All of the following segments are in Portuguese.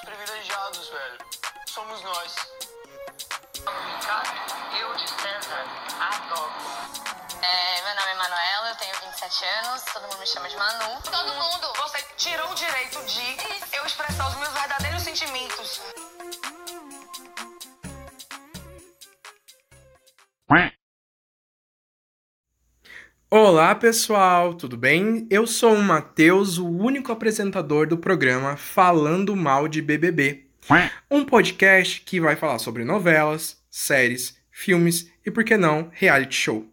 Os privilegiados, velho. Somos nós. Eu de César adoro. É, meu nome é Manuela, eu tenho 27 anos, todo mundo me chama de Manu. Todo mundo, você tirou o direito de eu expressar os meus verdadeiros sentimentos. Olá pessoal, tudo bem? Eu sou o Matheus, o único apresentador do programa Falando Mal de BBB. Um podcast que vai falar sobre novelas, séries, filmes e, por que não, reality show.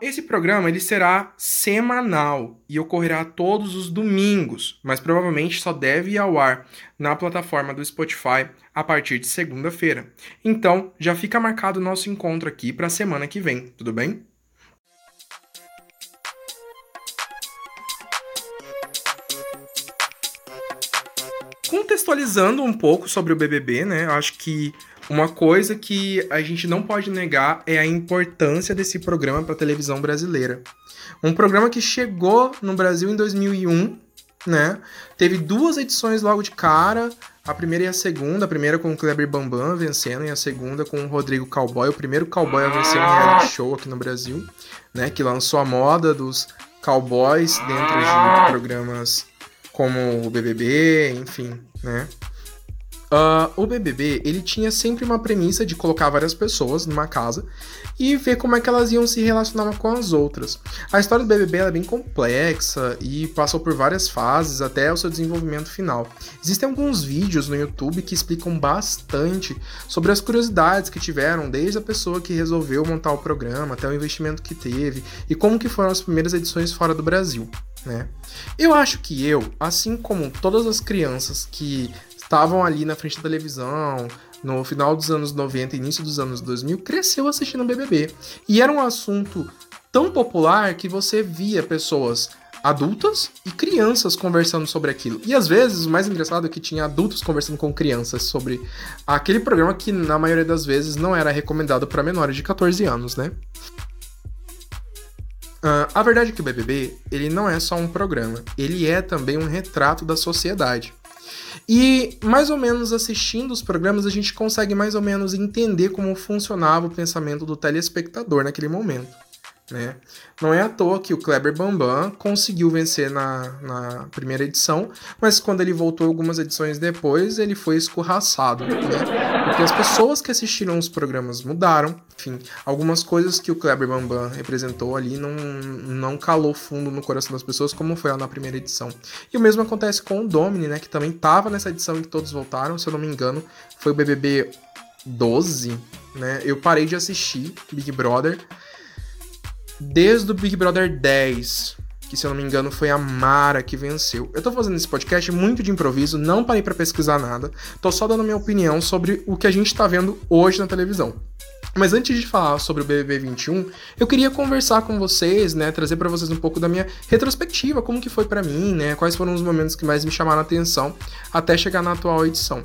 Esse programa ele será semanal e ocorrerá todos os domingos, mas provavelmente só deve ir ao ar na plataforma do Spotify a partir de segunda-feira. Então, já fica marcado o nosso encontro aqui para a semana que vem, tudo bem? Contextualizando um pouco sobre o BBB, né? Eu acho que uma coisa que a gente não pode negar é a importância desse programa para a televisão brasileira. Um programa que chegou no Brasil em 2001, né? Teve duas edições logo de cara, a primeira e a segunda, a primeira com o Kleber Bambam vencendo e a segunda com o Rodrigo Cowboy, o primeiro cowboy a vencer um reality show aqui no Brasil, né? Que lançou a moda dos cowboys dentro de programas como o BBB, enfim, né? Uh, o BBB, ele tinha sempre uma premissa de colocar várias pessoas numa casa e ver como é que elas iam se relacionar com as outras. A história do BBB é bem complexa e passou por várias fases até o seu desenvolvimento final. Existem alguns vídeos no YouTube que explicam bastante sobre as curiosidades que tiveram desde a pessoa que resolveu montar o programa até o investimento que teve e como que foram as primeiras edições fora do Brasil. Né? Eu acho que eu, assim como todas as crianças que estavam ali na frente da televisão, no final dos anos 90, início dos anos 2000, cresceu assistindo BBB. E era um assunto tão popular que você via pessoas adultas e crianças conversando sobre aquilo. E às vezes, o mais engraçado é que tinha adultos conversando com crianças sobre aquele programa que na maioria das vezes não era recomendado para menores de 14 anos, né? Uh, a verdade é que o BBB, ele não é só um programa, ele é também um retrato da sociedade. E mais ou menos assistindo os programas, a gente consegue mais ou menos entender como funcionava o pensamento do telespectador naquele momento. Né? Não é à toa que o Kleber Bambam conseguiu vencer na, na primeira edição, mas quando ele voltou algumas edições depois, ele foi escorraçado, né? Porque as pessoas que assistiram os programas mudaram, enfim, algumas coisas que o Kleber Bambam representou ali não, não calou fundo no coração das pessoas, como foi lá na primeira edição. E o mesmo acontece com o Domini, né? Que também estava nessa edição em que todos voltaram, se eu não me engano, foi o BBB 12, né? Eu parei de assistir Big Brother desde o Big Brother 10, que se eu não me engano foi a Mara que venceu. Eu tô fazendo esse podcast muito de improviso, não parei para pesquisar nada, tô só dando minha opinião sobre o que a gente tá vendo hoje na televisão. Mas antes de falar sobre o BBB 21, eu queria conversar com vocês, né, trazer para vocês um pouco da minha retrospectiva, como que foi para mim, né, quais foram os momentos que mais me chamaram a atenção até chegar na atual edição.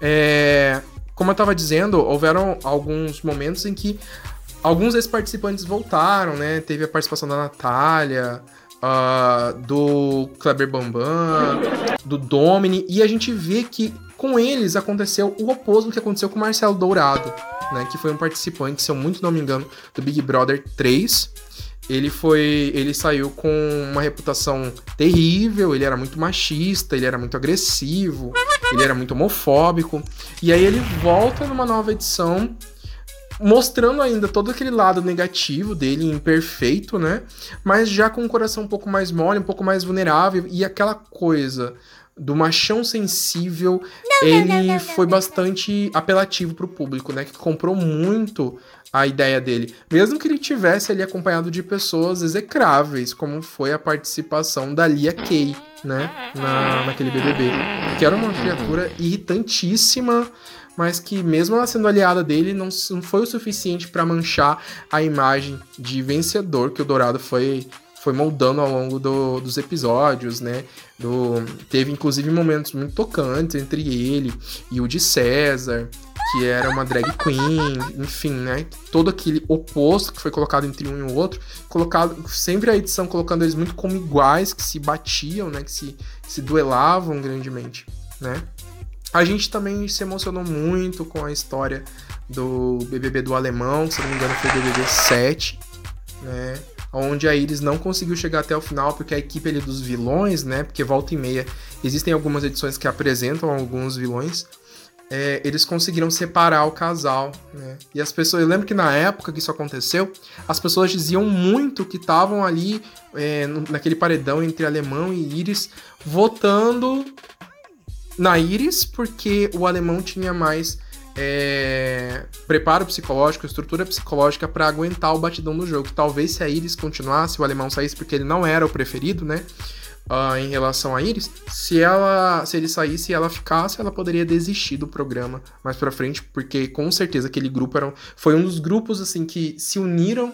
É, como eu estava dizendo, houveram alguns momentos em que alguns desses participantes voltaram, né? Teve a participação da Natália, uh, do Kleber Bambam, do Domini, e a gente vê que com eles aconteceu o oposto do que aconteceu com o Marcelo Dourado, né? Que foi um participante, se eu muito não me engano, do Big Brother 3. Ele foi. Ele saiu com uma reputação terrível, ele era muito machista, ele era muito agressivo, ele era muito homofóbico. E aí ele volta numa nova edição mostrando ainda todo aquele lado negativo dele, imperfeito, né? Mas já com o coração um pouco mais mole, um pouco mais vulnerável e aquela coisa do machão sensível, não, ele não, não, foi bastante apelativo pro público, né? Que comprou muito a ideia dele. Mesmo que ele tivesse ali acompanhado de pessoas execráveis, como foi a participação da Lia Kay, né? Na, naquele BBB. Que era uma criatura irritantíssima, mas que mesmo ela sendo aliada dele, não, não foi o suficiente para manchar a imagem de vencedor que o Dourado foi foi moldando ao longo do, dos episódios, né? Do, teve inclusive momentos muito tocantes entre ele e o de César, que era uma drag queen, enfim, né? Todo aquele oposto que foi colocado entre um e o outro, colocado sempre a edição colocando eles muito como iguais, que se batiam, né? Que se, se duelavam grandemente. né? A gente também se emocionou muito com a história do BBB do Alemão, que se não me engano foi o BBB 7, né? Onde a Iris não conseguiu chegar até o final porque a equipe ali dos vilões, né? Porque volta e meia existem algumas edições que apresentam alguns vilões. É, eles conseguiram separar o casal, né? E as pessoas, eu lembro que na época que isso aconteceu, as pessoas diziam muito que estavam ali é, naquele paredão entre alemão e Iris, votando na Iris porque o alemão tinha mais é, preparo psicológico, estrutura psicológica para aguentar o batidão do jogo. Talvez se a Iris continuasse, o alemão saísse porque ele não era o preferido, né? Uh, em relação a Iris, se ela, se ele saísse e ela ficasse, ela poderia desistir do programa mais para frente, porque com certeza aquele grupo era, foi um dos grupos assim que se uniram,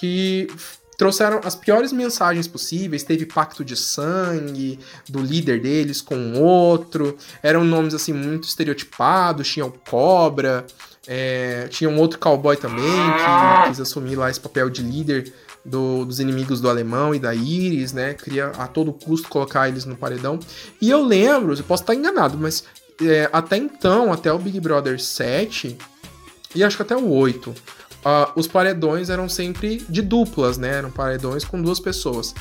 que trouxeram as piores mensagens possíveis. Teve pacto de sangue do líder deles com outro. Eram nomes assim muito estereotipados. Tinha o Cobra, é, tinha um outro cowboy também que quis assumir lá esse papel de líder do, dos inimigos do alemão e da Iris, né? Queria a todo custo colocar eles no paredão. E eu lembro, eu posso estar enganado, mas é, até então, até o Big Brother 7, e acho que até o 8, uh, os paredões eram sempre de duplas, né? Eram paredões com duas pessoas.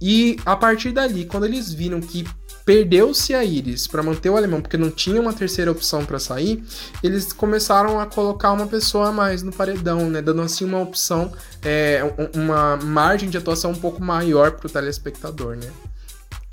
E a partir dali, quando eles viram que perdeu-se a Iris para manter o alemão, porque não tinha uma terceira opção para sair, eles começaram a colocar uma pessoa a mais no paredão, né? Dando assim uma opção, é, uma margem de atuação um pouco maior para o telespectador, né?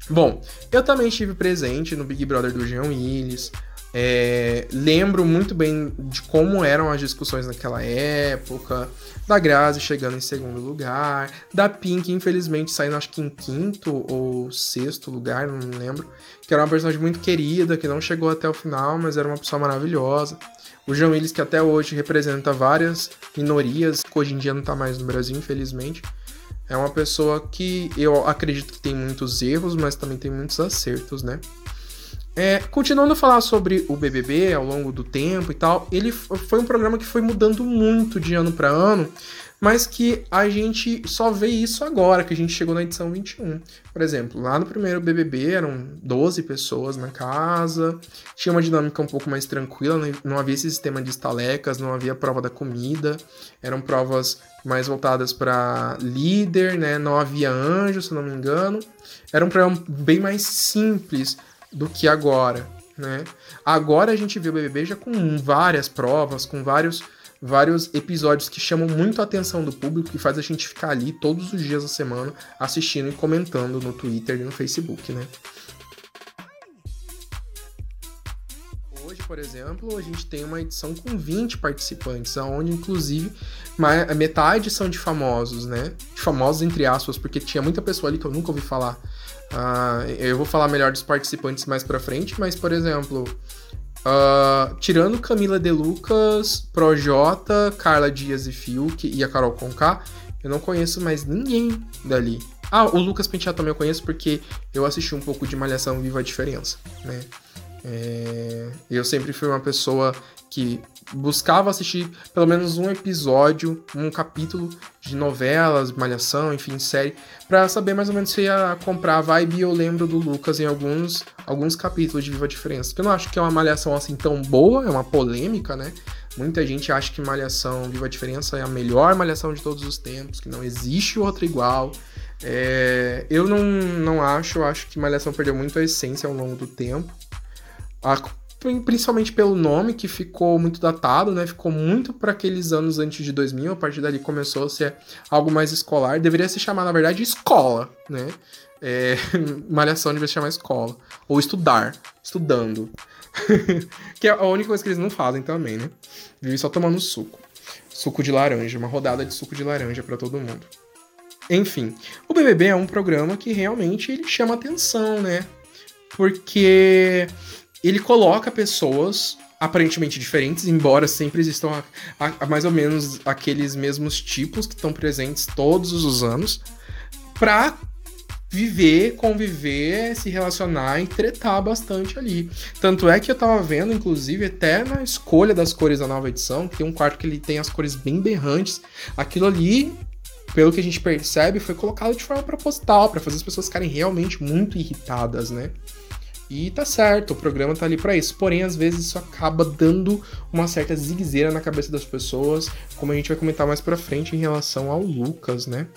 Bom, eu também estive presente no Big Brother do Jean Willis, é, lembro muito bem de como eram as discussões naquela época, da Grazi chegando em segundo lugar, da Pink, infelizmente, saindo acho que em quinto ou sexto lugar, não lembro, que era uma personagem muito querida, que não chegou até o final, mas era uma pessoa maravilhosa. O João Willis, que até hoje representa várias minorias, que hoje em dia não tá mais no Brasil, infelizmente. É uma pessoa que eu acredito que tem muitos erros, mas também tem muitos acertos, né? É, continuando a falar sobre o BBB ao longo do tempo e tal, ele foi um programa que foi mudando muito de ano para ano, mas que a gente só vê isso agora, que a gente chegou na edição 21. Por exemplo, lá no primeiro BBB eram 12 pessoas na casa, tinha uma dinâmica um pouco mais tranquila, não havia esse sistema de estalecas, não havia prova da comida, eram provas mais voltadas para líder, né? Não havia anjo, se não me engano. Era um programa bem mais simples do que agora, né? Agora a gente vê o BBB já com várias provas, com vários vários episódios que chamam muito a atenção do público, que faz a gente ficar ali todos os dias da semana assistindo e comentando no Twitter e no Facebook, né? Hoje, por exemplo, a gente tem uma edição com 20 participantes, onde inclusive metade são de famosos, né? De famosos entre aspas, porque tinha muita pessoa ali que eu nunca ouvi falar Uh, eu vou falar melhor dos participantes mais pra frente, mas, por exemplo, uh, tirando Camila De Lucas, Projota, Carla Dias e Fiuk e a Carol Conká, eu não conheço mais ninguém dali. Ah, o Lucas Penteado também eu conheço porque eu assisti um pouco de Malhação Viva a Diferença, né? É, eu sempre fui uma pessoa que buscava assistir pelo menos um episódio, um capítulo de novelas, malhação, enfim, série, para saber mais ou menos se ia comprar a vibe eu lembro do Lucas em alguns, alguns capítulos de Viva a Diferença. Que eu não acho que é uma malhação assim tão boa, é uma polêmica, né? Muita gente acha que Malhação Viva a Diferença é a melhor malhação de todos os tempos, que não existe outra igual. É, eu não, não acho, eu acho que Malhação perdeu muito a essência ao longo do tempo. A principalmente pelo nome que ficou muito datado, né? Ficou muito para aqueles anos antes de 2000, a partir dali começou a ser algo mais escolar. Deveria se chamar, na verdade, escola, né? É, malhação deveria se chamar escola. Ou estudar, estudando. que é a única coisa que eles não fazem também, né? Vive só tomando suco. Suco de laranja, uma rodada de suco de laranja para todo mundo. Enfim, o BBB é um programa que realmente ele chama atenção, né? Porque ele coloca pessoas aparentemente diferentes, embora sempre existam a, a, a mais ou menos aqueles mesmos tipos que estão presentes todos os anos, para viver, conviver, se relacionar e tretar bastante ali. Tanto é que eu tava vendo, inclusive, até na escolha das cores da nova edição, que tem um quarto que ele tem as cores bem berrantes. Aquilo ali, pelo que a gente percebe, foi colocado de forma proposital, para fazer as pessoas ficarem realmente muito irritadas, né? E tá certo, o programa tá ali para isso. Porém, às vezes isso acaba dando uma certa zigueira na cabeça das pessoas, como a gente vai comentar mais pra frente em relação ao Lucas, né?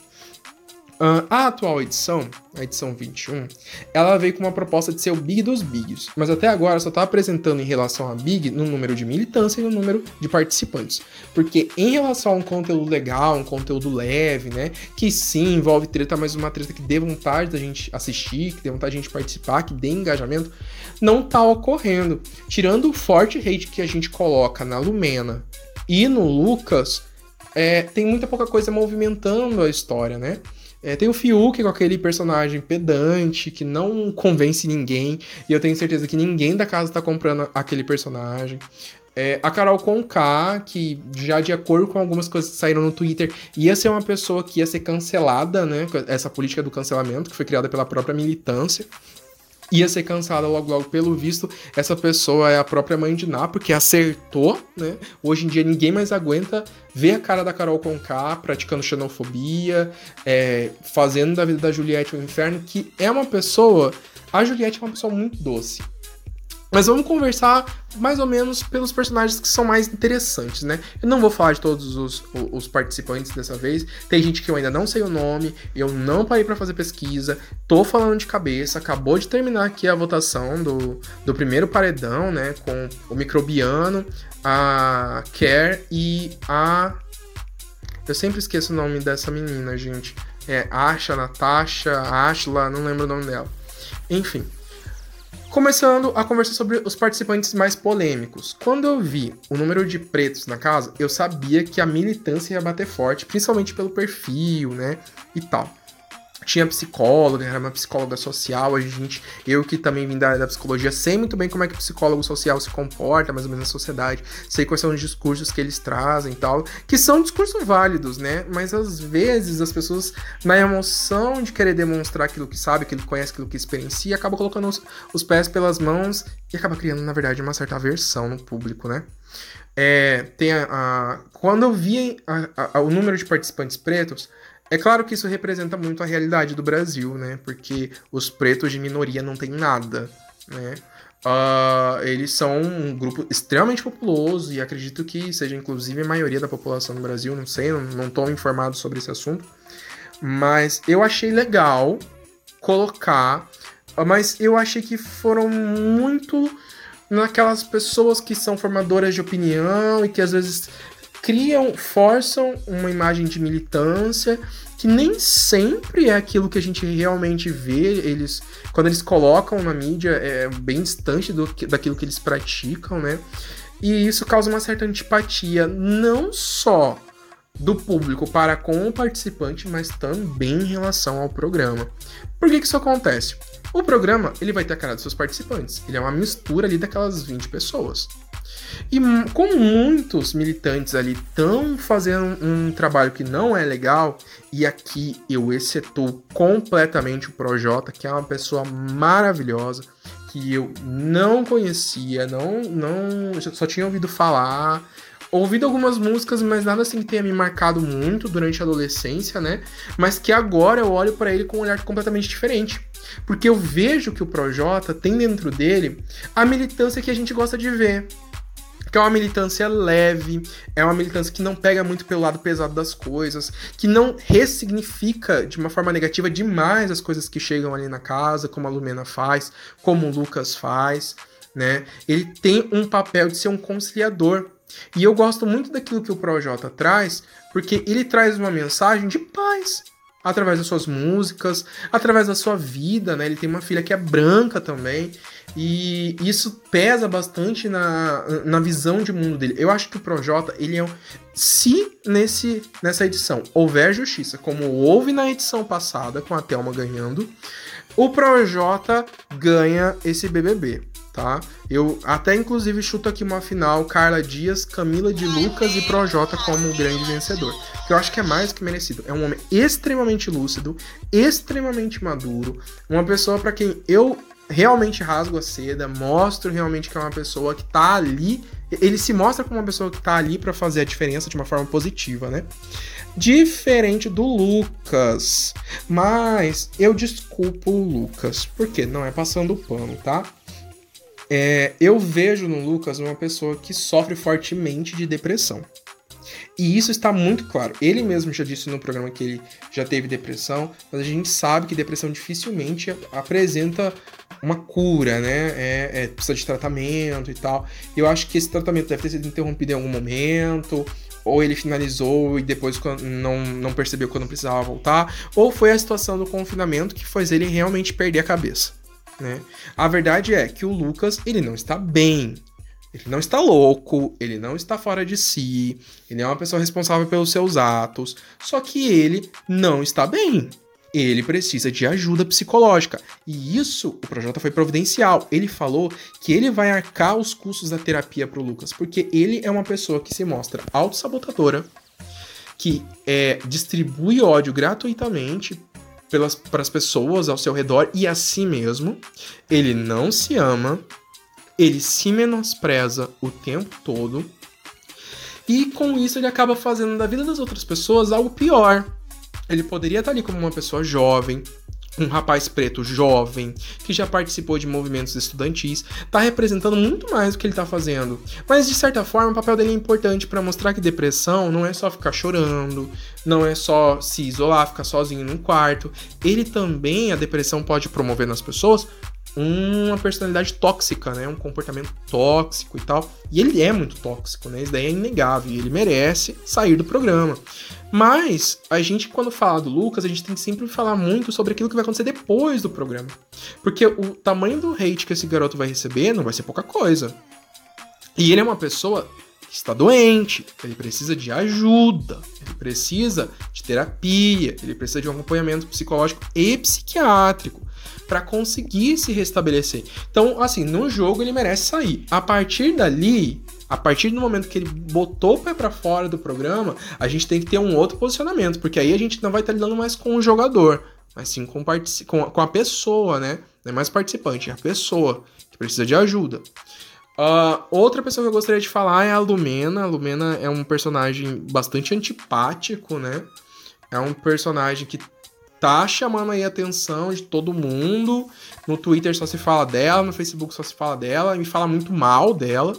A atual edição, a edição 21, ela veio com uma proposta de ser o Big dos Bigs, mas até agora só está apresentando em relação a Big no número de militância e no número de participantes. Porque em relação a um conteúdo legal, um conteúdo leve, né, que sim envolve treta, mas uma treta que dê vontade da gente assistir, que dê vontade da gente participar, que dê engajamento, não tá ocorrendo. Tirando o forte hate que a gente coloca na Lumena e no Lucas, é, tem muita pouca coisa movimentando a história, né? É, tem o Fiuk com aquele personagem pedante que não convence ninguém. E eu tenho certeza que ninguém da casa tá comprando aquele personagem. É, a Carol Conká, que já de acordo com algumas coisas que saíram no Twitter, ia ser uma pessoa que ia ser cancelada, né? Essa política do cancelamento, que foi criada pela própria militância ia ser cancelada logo logo pelo visto. Essa pessoa é a própria mãe de Ná, porque acertou, né? Hoje em dia ninguém mais aguenta ver a cara da Carol Conká praticando xenofobia, é, fazendo da vida da Juliette um inferno, que é uma pessoa. A Juliette é uma pessoa muito doce. Mas vamos conversar mais ou menos pelos personagens que são mais interessantes, né? Eu não vou falar de todos os, os participantes dessa vez. Tem gente que eu ainda não sei o nome, eu não parei para fazer pesquisa, tô falando de cabeça. Acabou de terminar aqui a votação do, do primeiro paredão, né? Com o Microbiano, a Care e a. Eu sempre esqueço o nome dessa menina, gente. É Asha, Natasha, Ashla, não lembro o nome dela. Enfim. Começando a conversar sobre os participantes mais polêmicos. Quando eu vi o número de pretos na casa, eu sabia que a militância ia bater forte, principalmente pelo perfil, né? E tal tinha psicóloga, era uma psicóloga social, a gente, eu que também vim da da psicologia, sei muito bem como é que o psicólogo social se comporta, mais ou menos na sociedade, sei quais são os discursos que eles trazem e tal, que são discursos válidos, né? Mas às vezes as pessoas, na emoção de querer demonstrar aquilo que sabe, aquilo que conhece, aquilo que experiencia, acabam colocando os, os pés pelas mãos e acaba criando, na verdade, uma certa aversão no público, né? É, tem a, a, quando eu vi a, o número de participantes pretos, é claro que isso representa muito a realidade do Brasil, né? Porque os pretos de minoria não têm nada, né? Uh, eles são um grupo extremamente populoso e acredito que seja inclusive a maioria da população do Brasil, não sei, não estou informado sobre esse assunto. Mas eu achei legal colocar, mas eu achei que foram muito naquelas pessoas que são formadoras de opinião e que às vezes criam, forçam uma imagem de militância que nem sempre é aquilo que a gente realmente vê. Eles, quando eles colocam na mídia, é bem distante do, daquilo que eles praticam, né? E isso causa uma certa antipatia, não só do público para com o participante, mas também em relação ao programa. Por que, que isso acontece? O programa ele vai ter a cara dos seus participantes. Ele é uma mistura ali daquelas 20 pessoas. E como muitos militantes ali estão fazendo um trabalho que não é legal, e aqui eu excetuo completamente o Projota, que é uma pessoa maravilhosa, que eu não conhecia, não, não só tinha ouvido falar, ouvido algumas músicas, mas nada assim que tenha me marcado muito durante a adolescência, né? Mas que agora eu olho para ele com um olhar completamente diferente. Porque eu vejo que o Projota tem dentro dele a militância que a gente gosta de ver que é uma militância leve, é uma militância que não pega muito pelo lado pesado das coisas, que não ressignifica de uma forma negativa demais as coisas que chegam ali na casa, como a Lumena faz, como o Lucas faz, né? Ele tem um papel de ser um conciliador. E eu gosto muito daquilo que o Projota traz, porque ele traz uma mensagem de paz, através das suas músicas, através da sua vida, né? Ele tem uma filha que é branca também. E isso pesa bastante na, na visão de mundo dele. Eu acho que o Projota, ele é um. Se nesse, nessa edição houver justiça, como houve na edição passada, com a Thelma ganhando, o Projota ganha esse BBB, tá? Eu até inclusive chuto aqui uma final: Carla Dias, Camila de Lucas e Projota como grande vencedor. Que eu acho que é mais que merecido. É um homem extremamente lúcido, extremamente maduro, uma pessoa para quem eu realmente rasgo a seda, mostro realmente que é uma pessoa que tá ali. Ele se mostra como uma pessoa que tá ali para fazer a diferença de uma forma positiva, né? Diferente do Lucas. Mas eu desculpo o Lucas, porque não é passando o pano, tá? É, eu vejo no Lucas uma pessoa que sofre fortemente de depressão. E isso está muito claro. Ele mesmo já disse no programa que ele já teve depressão, mas a gente sabe que depressão dificilmente apresenta uma cura, né? É, é, precisa de tratamento e tal. Eu acho que esse tratamento deve ter sido interrompido em algum momento, ou ele finalizou e depois não, não percebeu quando precisava voltar, ou foi a situação do confinamento que fez ele realmente perder a cabeça. Né? A verdade é que o Lucas ele não está bem, ele não está louco, ele não está fora de si, ele é uma pessoa responsável pelos seus atos, só que ele não está bem. Ele precisa de ajuda psicológica. E isso o Projota foi providencial. Ele falou que ele vai arcar os custos da terapia para o Lucas, porque ele é uma pessoa que se mostra autossabotadora, que é, distribui ódio gratuitamente para as pessoas ao seu redor e a si mesmo. Ele não se ama, ele se menospreza o tempo todo. E com isso ele acaba fazendo da vida das outras pessoas algo pior. Ele poderia estar ali como uma pessoa jovem, um rapaz preto jovem, que já participou de movimentos estudantis, está representando muito mais do que ele está fazendo. Mas de certa forma, o papel dele é importante para mostrar que depressão não é só ficar chorando, não é só se isolar, ficar sozinho num quarto. Ele também, a depressão pode promover nas pessoas uma personalidade tóxica, né? Um comportamento tóxico e tal. E ele é muito tóxico, né? Isso daí é inegável. E ele merece sair do programa. Mas a gente, quando fala do Lucas, a gente tem que sempre falar muito sobre aquilo que vai acontecer depois do programa. Porque o tamanho do hate que esse garoto vai receber não vai ser pouca coisa. E ele é uma pessoa que está doente, ele precisa de ajuda, ele precisa de terapia, ele precisa de um acompanhamento psicológico e psiquiátrico para conseguir se restabelecer. Então, assim, no jogo ele merece sair. A partir dali, a partir do momento que ele botou o pé para fora do programa, a gente tem que ter um outro posicionamento, porque aí a gente não vai estar tá lidando mais com o jogador, mas sim com, com, com a pessoa, né? Não é mais participante, é a pessoa que precisa de ajuda. Uh, outra pessoa que eu gostaria de falar é a Lumena. A Lumena é um personagem bastante antipático, né? É um personagem que tá chamando aí a atenção de todo mundo. No Twitter só se fala dela, no Facebook só se fala dela, e me fala muito mal dela.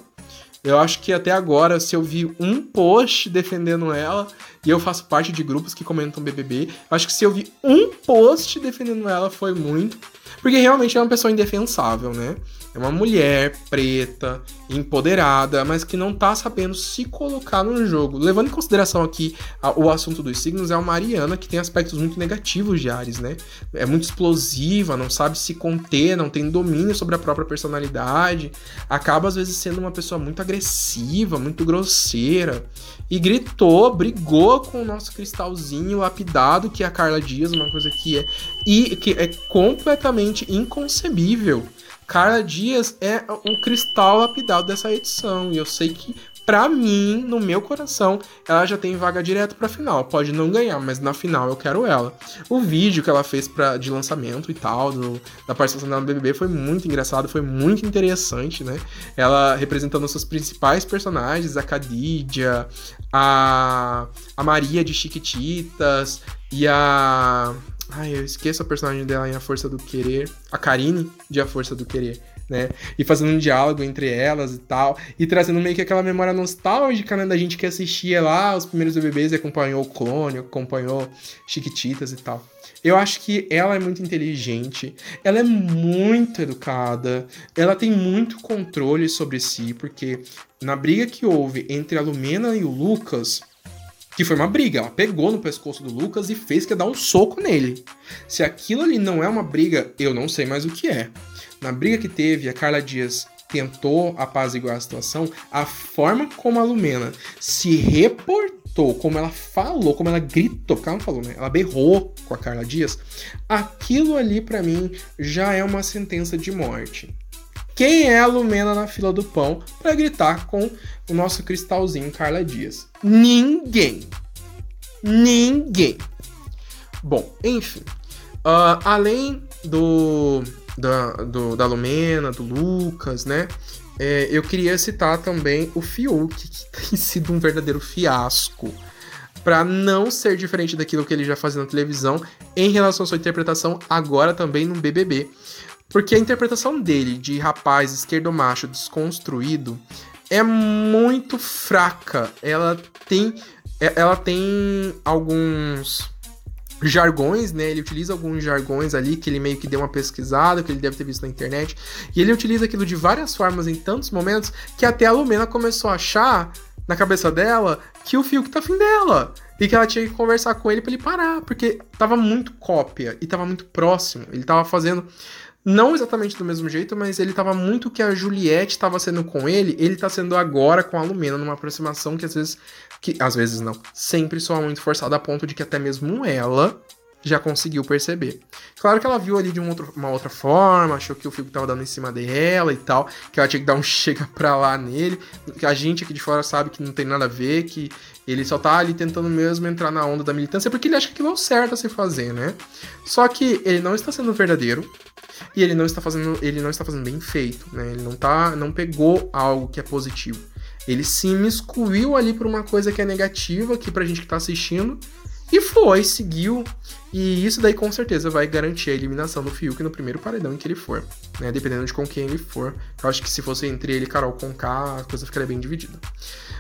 Eu acho que até agora, se eu vi um post defendendo ela, e eu faço parte de grupos que comentam BBB, acho que se eu vi um post defendendo ela foi muito. Porque realmente é uma pessoa indefensável, né? É uma mulher preta, empoderada, mas que não tá sabendo se colocar no jogo. Levando em consideração aqui a, o assunto dos signos, é uma Mariana que tem aspectos muito negativos de Ares, né? É muito explosiva, não sabe se conter, não tem domínio sobre a própria personalidade, acaba às vezes sendo uma pessoa muito agressiva, muito grosseira. E gritou, brigou com o nosso cristalzinho lapidado, que é a Carla Dias, uma coisa que é, e, que é completamente inconcebível Carla Dias é o cristal lapidado dessa edição. E eu sei que, para mim, no meu coração, ela já tem vaga direto pra final. Pode não ganhar, mas na final eu quero ela. O vídeo que ela fez pra, de lançamento e tal, do, da participação dela no BBB, foi muito engraçado, foi muito interessante, né? Ela representando seus principais personagens, a Cadidia, a, a Maria de Chiquititas e a Ai, eu esqueço a personagem dela em A Força do Querer. A Karine de A Força do Querer. Né? E fazendo um diálogo entre elas e tal, e trazendo meio que aquela memória nostálgica, né, da gente que assistia lá os primeiros BBBs e acompanhou o Clone, acompanhou Chiquititas e tal. Eu acho que ela é muito inteligente, ela é muito educada, ela tem muito controle sobre si, porque na briga que houve entre a Lumena e o Lucas, que foi uma briga. Ela pegou no pescoço do Lucas e fez que dar um soco nele. Se aquilo ali não é uma briga, eu não sei mais o que é. Na briga que teve, a Carla Dias tentou apaziguar a situação, a forma como a Lumena se reportou, como ela falou, como ela gritou, porque ela não falou, né? Ela berrou com a Carla Dias. Aquilo ali, para mim, já é uma sentença de morte. Quem é a Lumena na fila do pão para gritar com o nosso cristalzinho Carla Dias? Ninguém. Ninguém. Bom, enfim. Uh, além do da, do, da Lumena, do Lucas, né? É, eu queria citar também o Fiuk, que tem sido um verdadeiro fiasco. Para não ser diferente daquilo que ele já fazia na televisão, em relação à sua interpretação, agora também no BBB. Porque a interpretação dele de rapaz esquerdomacho desconstruído é muito fraca. Ela tem é, ela tem alguns jargões, né? Ele utiliza alguns jargões ali que ele meio que deu uma pesquisada, que ele deve ter visto na internet. E ele utiliza aquilo de várias formas em tantos momentos que até a Lumena começou a achar na cabeça dela que o Fiuk tá afim dela. E que ela tinha que conversar com ele para ele parar, porque tava muito cópia e tava muito próximo. Ele tava fazendo não exatamente do mesmo jeito, mas ele tava muito que a Juliette estava sendo com ele, ele tá sendo agora com a Lumena, numa aproximação que às vezes. que às vezes não, sempre soa muito forçada a ponto de que até mesmo ela já conseguiu perceber. Claro que ela viu ali de um outro, uma outra forma, achou que o Fico tava dando em cima dela e tal, que ela tinha que dar um chega pra lá nele. A gente aqui de fora sabe que não tem nada a ver, que ele só tá ali tentando mesmo entrar na onda da militância porque ele acha que aquilo é o certo a se fazer, né? Só que ele não está sendo verdadeiro, e ele não está fazendo, ele não está fazendo bem feito, né? Ele não tá, não pegou algo que é positivo. Ele se miscuiu ali por uma coisa que é negativa aqui pra gente que tá assistindo e foi, seguiu. E isso daí com certeza vai garantir a eliminação do Fiuk no primeiro paredão em que ele for, né? Dependendo de com quem ele for. Eu acho que se fosse entre ele e Carol Conká, a coisa ficaria bem dividida.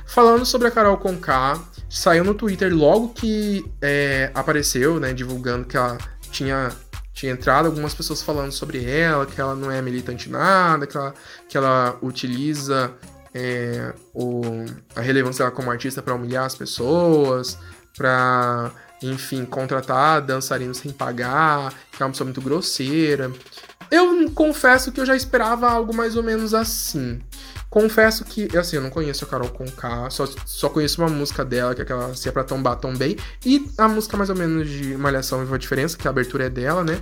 Falando sobre a Carol Conká, saiu no Twitter logo que é, apareceu, né? Divulgando que ela tinha tinha entrado algumas pessoas falando sobre ela, que ela não é militante nada, que ela, que ela utiliza é, o, a relevância dela como artista para humilhar as pessoas, para, enfim, contratar dançarinos sem pagar, que é uma pessoa muito grosseira. Eu confesso que eu já esperava algo mais ou menos assim. Confesso que, assim, eu não conheço a Carol Conká, só, só conheço uma música dela, que é aquela Se é pra tombar, tombei, e a música mais ou menos de Malhação e a Diferença, que a abertura é dela, né?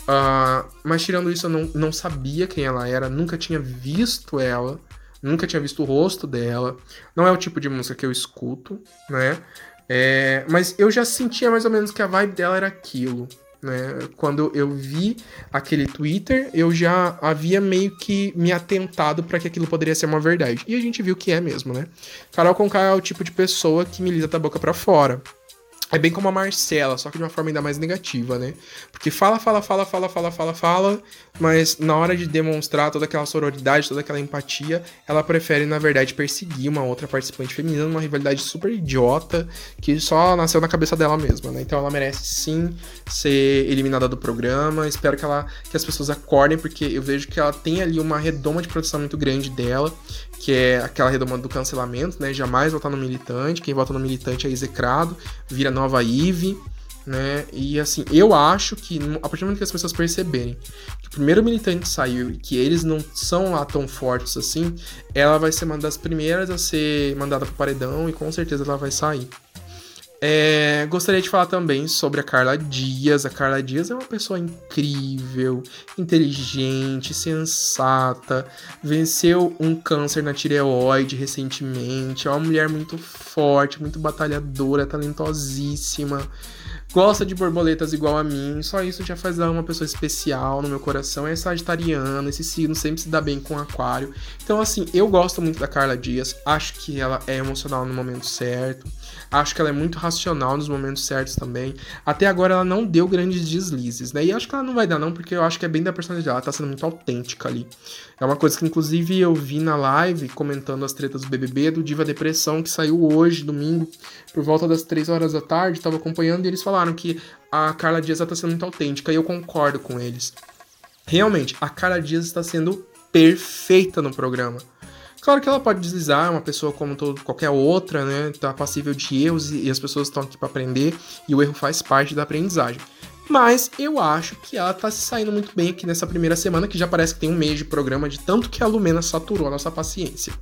Uh, mas tirando isso, eu não, não sabia quem ela era, nunca tinha visto ela, nunca tinha visto o rosto dela. Não é o tipo de música que eu escuto, né? É, mas eu já sentia mais ou menos que a vibe dela era aquilo. Né? Quando eu vi aquele Twitter, eu já havia meio que me atentado para que aquilo poderia ser uma verdade. E a gente viu que é mesmo, né? Carol Conká é o tipo de pessoa que milita da boca para fora. É bem como a Marcela, só que de uma forma ainda mais negativa, né? Porque fala, fala, fala, fala, fala, fala, fala, mas na hora de demonstrar toda aquela sororidade, toda aquela empatia, ela prefere, na verdade, perseguir uma outra participante feminina numa rivalidade super idiota que só nasceu na cabeça dela mesma, né? Então ela merece sim ser eliminada do programa. Espero que ela que as pessoas acordem, porque eu vejo que ela tem ali uma redoma de produção muito grande dela que é aquela redoma do cancelamento, né? Jamais votar no militante, quem vota no militante é execrado, vira nova IVE, né? E assim, eu acho que a partir do momento que as pessoas perceberem que o primeiro militante saiu e que eles não são lá tão fortes assim, ela vai ser uma das primeiras a ser mandada pro paredão e com certeza ela vai sair. É, gostaria de falar também sobre a Carla Dias. A Carla Dias é uma pessoa incrível, inteligente, sensata. Venceu um câncer na tireoide recentemente. É uma mulher muito forte, muito batalhadora, talentosíssima gosta de borboletas igual a mim, só isso já faz ela uma pessoa especial no meu coração. É sagitariana, esse signo sempre se dá bem com aquário. Então, assim, eu gosto muito da Carla Dias, acho que ela é emocional no momento certo, acho que ela é muito racional nos momentos certos também. Até agora ela não deu grandes deslizes, né? E acho que ela não vai dar, não, porque eu acho que é bem da personalidade dela, ela tá sendo muito autêntica ali. É uma coisa que, inclusive, eu vi na live comentando as tretas do BBB, do Diva Depressão, que saiu hoje, domingo, por volta das 3 horas da tarde, tava acompanhando e eles falaram que a Carla Dias está sendo muito autêntica e eu concordo com eles. Realmente, a Carla Dias está sendo perfeita no programa. Claro que ela pode deslizar, é uma pessoa como todo, qualquer outra, né? Tá passível de erros e, e as pessoas estão aqui para aprender e o erro faz parte da aprendizagem. Mas eu acho que ela tá se saindo muito bem aqui nessa primeira semana, que já parece que tem um mês de programa, de tanto que a Lumena saturou a nossa paciência.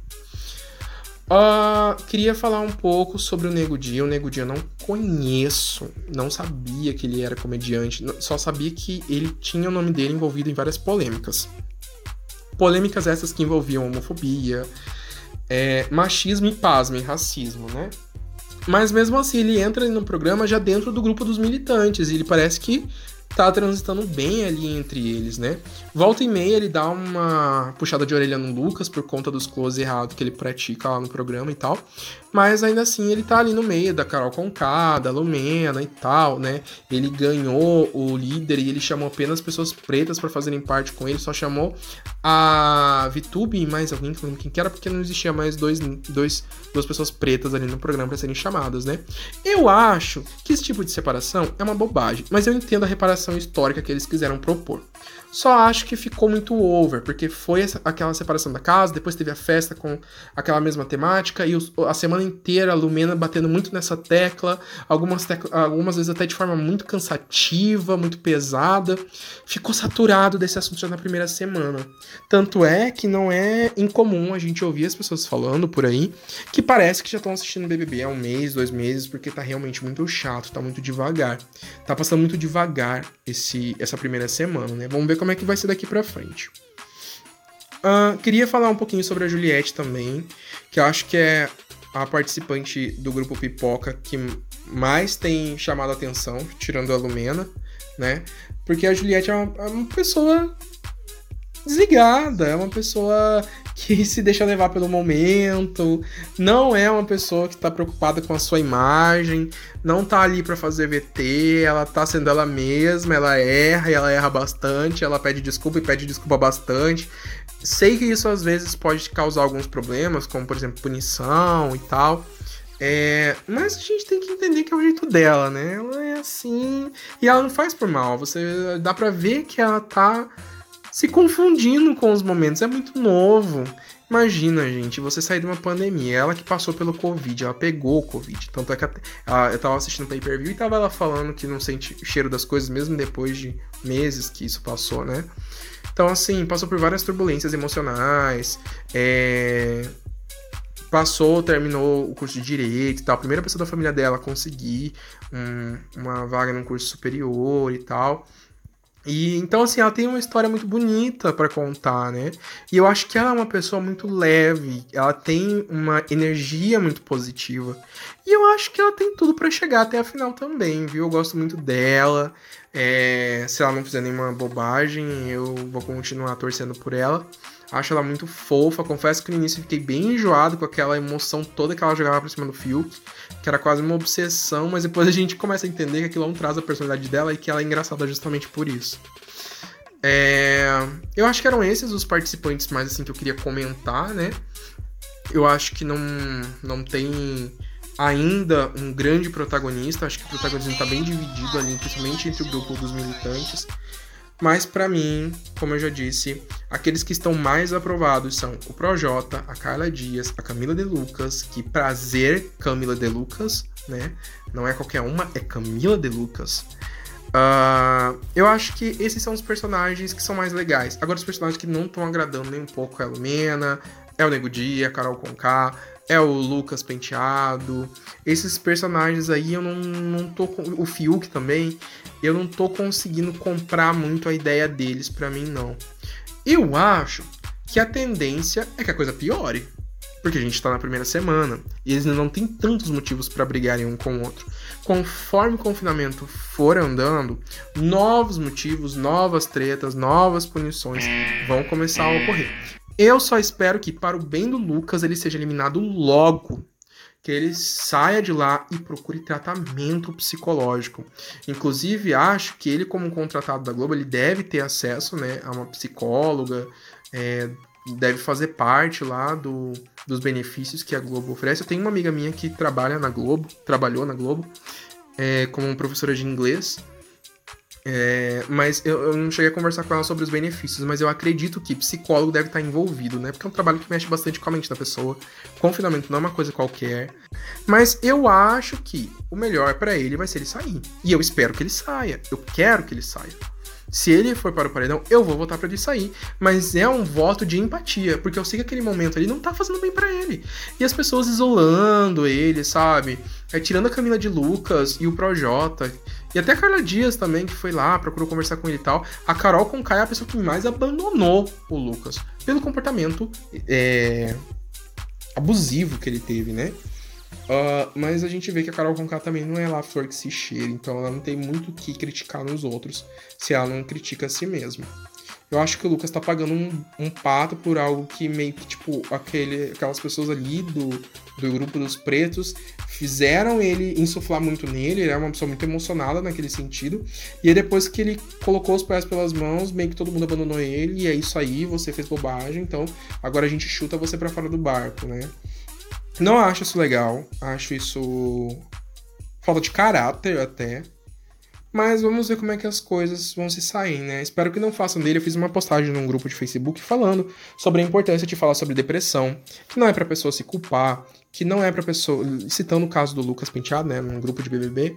Uh, queria falar um pouco sobre o Nego Dia. O Nego Dia eu não conheço, não sabia que ele era comediante, só sabia que ele tinha o nome dele envolvido em várias polêmicas. Polêmicas essas que envolviam homofobia, é, machismo e, pasmem, racismo, né? Mas mesmo assim, ele entra no programa já dentro do grupo dos militantes, e ele parece que tá transitando bem ali entre eles, né? Volta e meia ele dá uma puxada de orelha no Lucas por conta dos close errados que ele pratica lá no programa e tal. Mas ainda assim ele tá ali no meio da Carol Conká, da Lumena e tal, né? Ele ganhou o líder e ele chamou apenas pessoas pretas para fazerem parte com ele, só chamou a Vitube e mais alguém, que quem que era, porque não existia mais dois, dois, duas pessoas pretas ali no programa para serem chamadas, né? Eu acho que esse tipo de separação é uma bobagem, mas eu entendo a reparação histórica que eles quiseram propor. Só acho que ficou muito over, porque foi essa, aquela separação da casa, depois teve a festa com aquela mesma temática, e os, a semana inteira a Lumena batendo muito nessa tecla, algumas, tecla, algumas vezes até de forma muito cansativa, muito pesada. Ficou saturado desse assunto já na primeira semana. Tanto é que não é incomum a gente ouvir as pessoas falando por aí que parece que já estão assistindo BBB há um mês, dois meses, porque tá realmente muito chato, tá muito devagar. Tá passando muito devagar esse, essa primeira semana, né? Vamos ver como é que vai ser daqui para frente. Uh, queria falar um pouquinho sobre a Juliette também, que eu acho que é a participante do grupo Pipoca que mais tem chamado a atenção, tirando a Lumena, né? Porque a Juliette é uma, é uma pessoa desligada, é uma pessoa que se deixa levar pelo momento, não é uma pessoa que está preocupada com a sua imagem, não tá ali para fazer VT, ela tá sendo ela mesma, ela erra e ela erra bastante, ela pede desculpa e pede desculpa bastante. Sei que isso às vezes pode causar alguns problemas, como por exemplo punição e tal. É, mas a gente tem que entender que é o jeito dela, né? Ela é assim e ela não faz por mal. Você dá para ver que ela tá se confundindo com os momentos. É muito novo. Imagina, gente, você sair de uma pandemia. Ela que passou pelo Covid, ela pegou o Covid. Tanto é que ela, eu tava assistindo o pay per view e tava ela falando que não sente o cheiro das coisas, mesmo depois de meses que isso passou, né? Então, assim, passou por várias turbulências emocionais. É... Passou, terminou o curso de direito e tal. A primeira pessoa da família dela a conseguir um, uma vaga num curso superior e tal. E então assim, ela tem uma história muito bonita para contar, né? E eu acho que ela é uma pessoa muito leve, ela tem uma energia muito positiva. E eu acho que ela tem tudo para chegar até a final também, viu? Eu gosto muito dela. É, se ela não fizer nenhuma bobagem, eu vou continuar torcendo por ela. Acho ela muito fofa. Confesso que no início fiquei bem enjoado com aquela emoção toda que ela jogava pra cima do Fiuk, que era quase uma obsessão, mas depois a gente começa a entender que aquilo não traz a personalidade dela e que ela é engraçada justamente por isso. É... Eu acho que eram esses os participantes mais assim que eu queria comentar, né? Eu acho que não, não tem ainda um grande protagonista. Acho que o protagonismo está bem dividido ali, principalmente entre o grupo dos militantes. Mas para mim, como eu já disse, aqueles que estão mais aprovados são o Projota, a Carla Dias, a Camila De Lucas, que prazer Camila De Lucas, né? Não é qualquer uma, é Camila De Lucas. Uh, eu acho que esses são os personagens que são mais legais. Agora, os personagens que não estão agradando nem um pouco é a Lumena, é o Nego Dia, a Carol Conká, é o Lucas Penteado. Esses personagens aí eu não, não tô. O Fiuk também. Eu não tô conseguindo comprar muito a ideia deles para mim, não. Eu acho que a tendência é que a coisa piore. Porque a gente tá na primeira semana e eles não têm tantos motivos para brigarem um com o outro. Conforme o confinamento for andando, novos motivos, novas tretas, novas punições vão começar a ocorrer. Eu só espero que, para o bem do Lucas, ele seja eliminado logo. Que ele saia de lá e procure tratamento psicológico. Inclusive, acho que ele, como contratado da Globo, ele deve ter acesso né, a uma psicóloga, é, deve fazer parte lá do, dos benefícios que a Globo oferece. Eu tenho uma amiga minha que trabalha na Globo, trabalhou na Globo, é, como professora de inglês. É, mas eu, eu, não cheguei a conversar com ela sobre os benefícios, mas eu acredito que psicólogo deve estar envolvido, né? Porque é um trabalho que mexe bastante com a mente da pessoa. Confinamento não é uma coisa qualquer. Mas eu acho que o melhor para ele vai ser ele sair. E eu espero que ele saia. Eu quero que ele saia. Se ele for para o paredão, eu vou votar para ele sair. Mas é um voto de empatia, porque eu sei que aquele momento ali não tá fazendo bem para ele. E as pessoas isolando ele, sabe? É, tirando a Camila de Lucas e o Projota. E até a Carla Dias também, que foi lá, procurou conversar com ele e tal. A Carol Conká é a pessoa que mais abandonou o Lucas. Pelo comportamento é, abusivo que ele teve, né? Uh, mas a gente vê que a Carol Conká também não é lá flor que se cheira, então ela não tem muito o que criticar nos outros se ela não critica a si mesma. Eu acho que o Lucas tá pagando um, um pato por algo que meio que, tipo, aquele, aquelas pessoas ali do, do grupo dos pretos fizeram ele insuflar muito nele, ele é uma pessoa muito emocionada naquele sentido. E aí depois que ele colocou os pés pelas mãos, meio que todo mundo abandonou ele, e é isso aí, você fez bobagem, então agora a gente chuta você para fora do barco, né? Não acho isso legal, acho isso falta de caráter até. Mas vamos ver como é que as coisas vão se sair, né? Espero que não façam dele. Eu fiz uma postagem num grupo de Facebook falando sobre a importância de falar sobre depressão, que não é pra pessoa se culpar, que não é pra pessoa. Citando o caso do Lucas Penteado, né? Num grupo de BBB.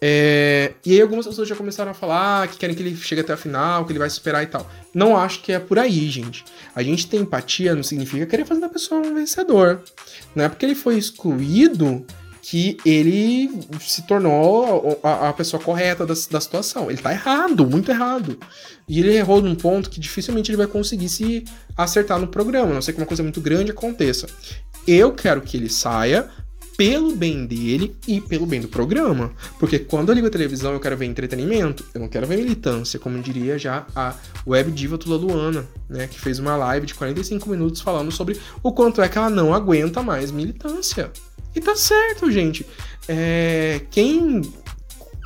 É, e aí algumas pessoas já começaram a falar que querem que ele chegue até a final, que ele vai superar e tal. Não acho que é por aí, gente. A gente ter empatia não significa querer fazer da pessoa um vencedor. Não é porque ele foi excluído que ele se tornou a, a pessoa correta da, da, situação. Ele tá errado, muito errado. E ele errou num ponto que dificilmente ele vai conseguir se acertar no programa, a não sei que uma coisa muito grande aconteça. Eu quero que ele saia pelo bem dele e pelo bem do programa. Porque quando eu ligo a televisão, eu quero ver entretenimento, eu não quero ver militância, como diria já a web diva Tula Luana, né, que fez uma live de 45 minutos falando sobre o quanto é que ela não aguenta mais militância. E tá certo, gente. É, quem,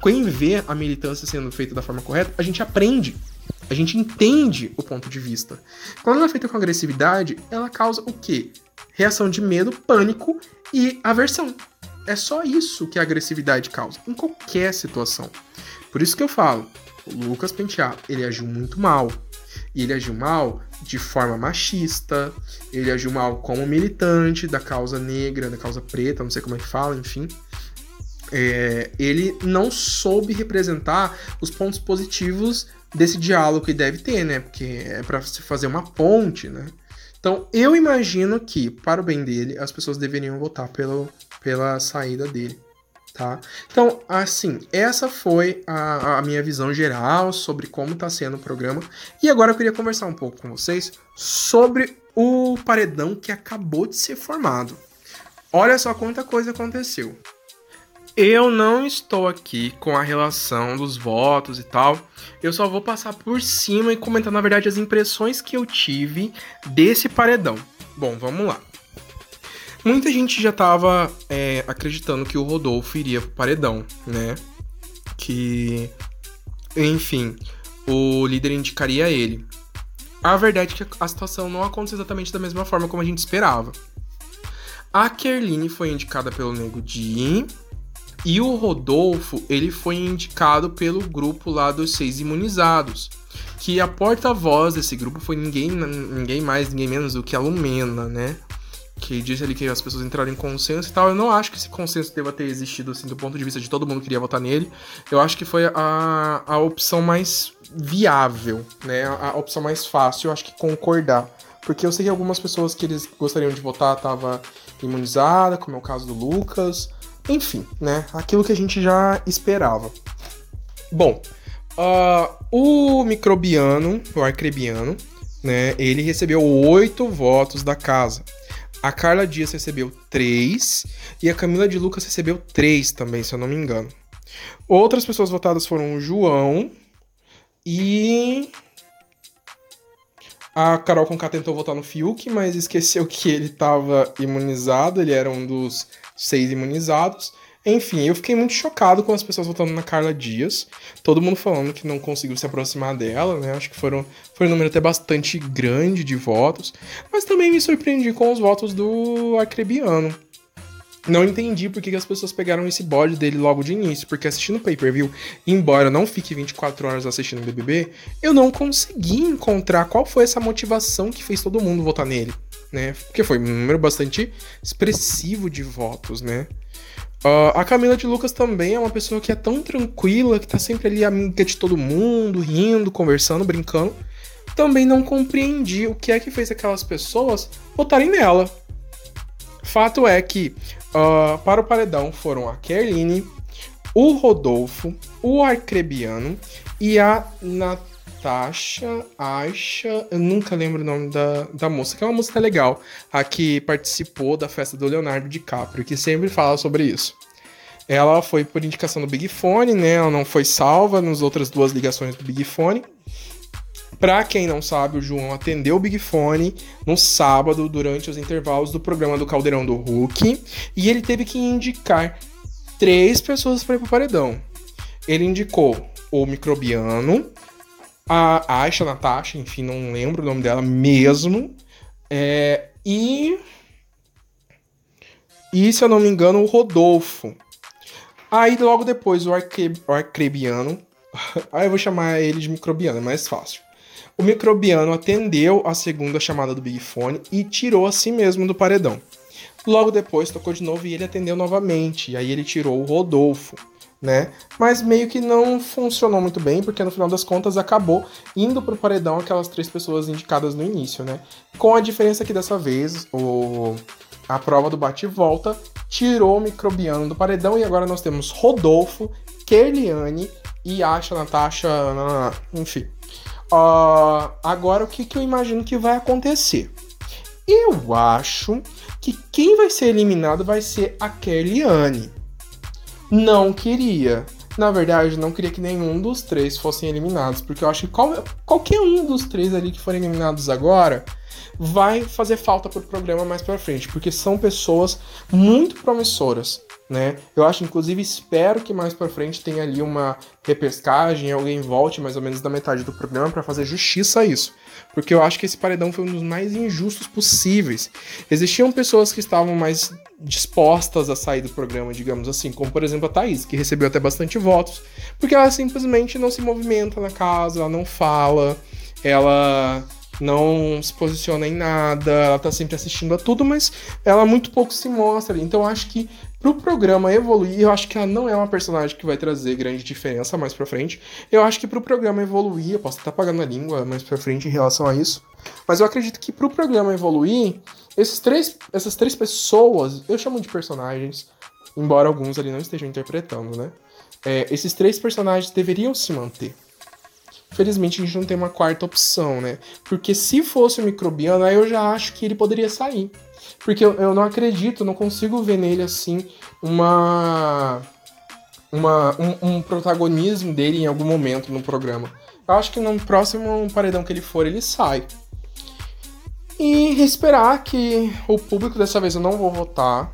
quem vê a militância sendo feita da forma correta, a gente aprende. A gente entende o ponto de vista. Quando ela é feita com agressividade, ela causa o quê? Reação de medo, pânico e aversão. É só isso que a agressividade causa, em qualquer situação. Por isso que eu falo, o Lucas Penteado, ele agiu muito mal. E ele agiu mal de forma machista, ele agiu mal como militante da causa negra, da causa preta, não sei como é que fala, enfim. É, ele não soube representar os pontos positivos desse diálogo que deve ter, né? Porque é para se fazer uma ponte, né? Então, eu imagino que, para o bem dele, as pessoas deveriam votar pelo, pela saída dele tá? Então, assim, essa foi a, a, minha visão geral sobre como está sendo o programa. E agora eu queria conversar um pouco com vocês sobre o paredão que acabou de ser formado. Olha só quanta coisa aconteceu. Eu não estou aqui com a relação dos votos e tal. Eu só vou passar por cima e comentar, na verdade, as impressões que eu tive desse paredão. Bom, vamos lá. Muita gente já tava é, acreditando que o Rodolfo iria pro paredão, né? Que, enfim, o líder indicaria ele. A verdade é que a situação não aconteceu exatamente da mesma forma como a gente esperava. A Kerline foi indicada pelo Nego Di e o Rodolfo, ele foi indicado pelo grupo lá dos seis imunizados. Que a porta-voz desse grupo foi ninguém, ninguém mais, ninguém menos do que a Lumena, né? Que disse ali que as pessoas entraram em consenso e tal. Eu não acho que esse consenso deva ter existido, assim, do ponto de vista de todo mundo que queria votar nele. Eu acho que foi a, a opção mais viável, né? A, a opção mais fácil, eu acho que concordar. Porque eu sei que algumas pessoas que eles gostariam de votar tava imunizada, como é o caso do Lucas. Enfim, né? Aquilo que a gente já esperava. Bom, uh, o microbiano, o arcrebiano, né? Ele recebeu oito votos da casa. A Carla Dias recebeu 3 e a Camila de Lucas recebeu 3 também, se eu não me engano. Outras pessoas votadas foram o João e a Carol Conká tentou votar no Fiuk, mas esqueceu que ele estava imunizado, ele era um dos seis imunizados. Enfim, eu fiquei muito chocado com as pessoas votando na Carla Dias. Todo mundo falando que não conseguiu se aproximar dela, né? Acho que foram, foi um número até bastante grande de votos. Mas também me surpreendi com os votos do Acrebiano. Não entendi por que as pessoas pegaram esse bode dele logo de início, porque assistindo o pay-per-view, embora eu não fique 24 horas assistindo o BBB, eu não consegui encontrar qual foi essa motivação que fez todo mundo votar nele, né? Porque foi um número bastante expressivo de votos, né? Uh, a Camila de Lucas também é uma pessoa que é tão tranquila, que tá sempre ali amiga de todo mundo, rindo, conversando, brincando. Também não compreendi o que é que fez aquelas pessoas votarem nela. Fato é que uh, para o paredão foram a Kerline, o Rodolfo, o Arcrebiano e a Natália. Natasha, Aisha, eu nunca lembro o nome da, da moça, que é uma música legal, a que participou da festa do Leonardo DiCaprio, que sempre fala sobre isso. Ela foi por indicação do Big Fone, né? Ela não foi salva nas outras duas ligações do Big Fone. Pra quem não sabe, o João atendeu o Big Fone no sábado, durante os intervalos do programa do Caldeirão do Hulk, e ele teve que indicar três pessoas para ir pro paredão. Ele indicou o microbiano, a Aisha Natasha, enfim, não lembro o nome dela mesmo, é, e. E, se eu não me engano, o Rodolfo. Aí, logo depois, o, arque, o arcrebiano. Aí eu vou chamar ele de microbiano, é mais fácil. O microbiano atendeu a segunda chamada do Big Fone e tirou a si mesmo do paredão. Logo depois tocou de novo e ele atendeu novamente. E aí ele tirou o Rodolfo, né? Mas meio que não funcionou muito bem, porque no final das contas acabou indo pro paredão aquelas três pessoas indicadas no início, né? Com a diferença que dessa vez o a prova do bate e volta tirou o microbiano do paredão e agora nós temos Rodolfo, Kerliane e Asha, Natasha, enfim. Uh, agora o que, que eu imagino que vai acontecer? Eu acho que quem vai ser eliminado vai ser a Kerliane. Não queria. Na verdade, não queria que nenhum dos três fossem eliminados, porque eu acho que qual, qualquer um dos três ali que forem eliminados agora vai fazer falta pro programa mais pra frente, porque são pessoas muito promissoras, né? Eu acho, inclusive, espero que mais pra frente tenha ali uma repescagem, alguém volte mais ou menos da metade do programa para fazer justiça a isso. Porque eu acho que esse paredão foi um dos mais injustos possíveis. Existiam pessoas que estavam mais dispostas a sair do programa, digamos assim, como por exemplo a Thaís, que recebeu até bastante votos, porque ela simplesmente não se movimenta na casa, ela não fala, ela não se posiciona em nada, ela tá sempre assistindo a tudo, mas ela muito pouco se mostra. Então acho que pro programa evoluir, eu acho que ela não é uma personagem que vai trazer grande diferença mais pra frente. Eu acho que pro programa evoluir, eu posso estar pagando a língua mais pra frente em relação a isso, mas eu acredito que pro programa evoluir, esses três, essas três pessoas, eu chamo de personagens, embora alguns ali não estejam interpretando, né? É, esses três personagens deveriam se manter. Felizmente a gente não tem uma quarta opção, né? Porque se fosse o microbiano, aí eu já acho que ele poderia sair. Porque eu, eu não acredito, não consigo ver nele assim uma. uma um, um, protagonismo dele em algum momento no programa. Eu acho que no próximo paredão que ele for, ele sai. E esperar que o público dessa vez eu não vou votar.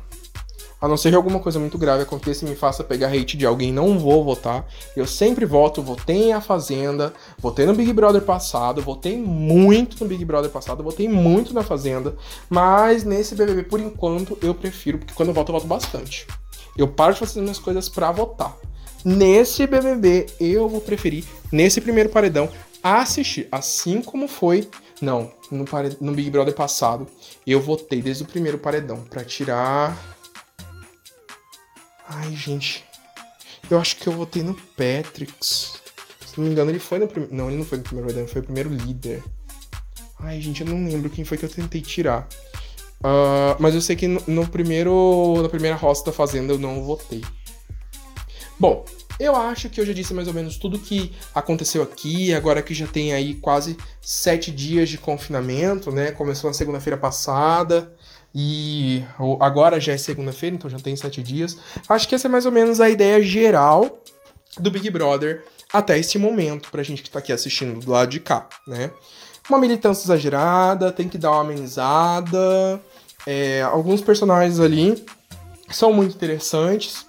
A não ser que alguma coisa muito grave aconteça e me faça pegar hate de alguém, não vou votar. Eu sempre voto, votei em A Fazenda, votei no Big Brother passado, votei muito no Big Brother passado, votei muito na Fazenda, mas nesse BBB, por enquanto, eu prefiro, porque quando eu voto, eu voto bastante. Eu paro de fazer minhas coisas pra votar. Nesse BBB, eu vou preferir, nesse primeiro paredão, assistir, assim como foi não, no, no, Big Brother passado, eu votei desde o primeiro paredão para tirar Ai, gente. Eu acho que eu votei no Patrix. Se não me engano, ele foi no primeiro. Não, ele não foi no primeiro ele foi o primeiro líder. Ai, gente, eu não lembro quem foi que eu tentei tirar. Uh, mas eu sei que no, no, primeiro. Na primeira roça da fazenda eu não votei. Bom, eu acho que eu já disse mais ou menos tudo que aconteceu aqui, agora que já tem aí quase sete dias de confinamento, né? Começou na segunda-feira passada. E agora já é segunda-feira, então já tem sete dias. Acho que essa é mais ou menos a ideia geral do Big Brother até esse momento, pra gente que tá aqui assistindo do lado de cá, né? Uma militância exagerada, tem que dar uma amenizada. É, alguns personagens ali são muito interessantes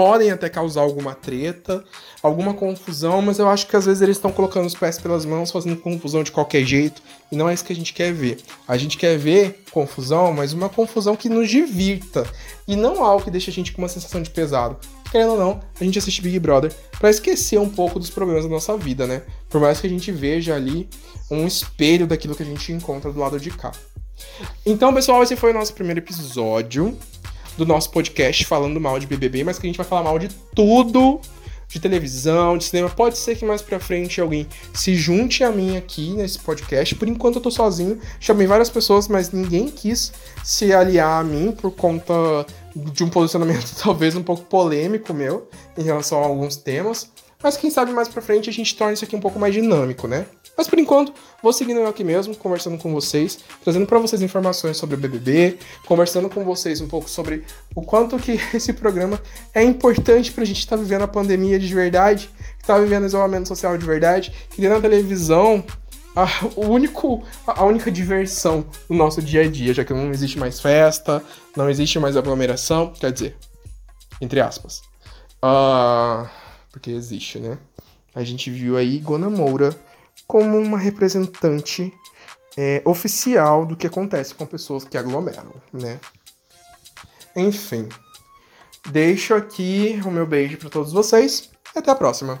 podem até causar alguma treta, alguma confusão, mas eu acho que às vezes eles estão colocando os pés pelas mãos, fazendo confusão de qualquer jeito, e não é isso que a gente quer ver. A gente quer ver confusão, mas uma confusão que nos divirta, e não algo que deixe a gente com uma sensação de pesado. Querendo ou não, a gente assiste Big Brother para esquecer um pouco dos problemas da nossa vida, né? Por mais que a gente veja ali um espelho daquilo que a gente encontra do lado de cá. Então, pessoal, esse foi o nosso primeiro episódio do nosso podcast falando mal de BBB, mas que a gente vai falar mal de tudo de televisão, de cinema. Pode ser que mais pra frente alguém se junte a mim aqui nesse podcast. Por enquanto eu tô sozinho. Chamei várias pessoas, mas ninguém quis se aliar a mim por conta de um posicionamento talvez um pouco polêmico meu em relação a alguns temas. Mas quem sabe mais pra frente a gente torna isso aqui um pouco mais dinâmico, né? Mas por enquanto, vou seguindo eu aqui mesmo, conversando com vocês, trazendo para vocês informações sobre o BBB, conversando com vocês um pouco sobre o quanto que esse programa é importante pra gente estar tá vivendo a pandemia de verdade, que tá vivendo isolamento social de verdade, que na televisão a, o único, a única diversão no nosso dia a dia, já que não existe mais festa, não existe mais aglomeração, quer dizer, entre aspas. Uh, porque existe, né? A gente viu aí Gona Moura como uma representante é, oficial do que acontece com pessoas que aglomeram, né? Enfim, deixo aqui o meu beijo para todos vocês até a próxima.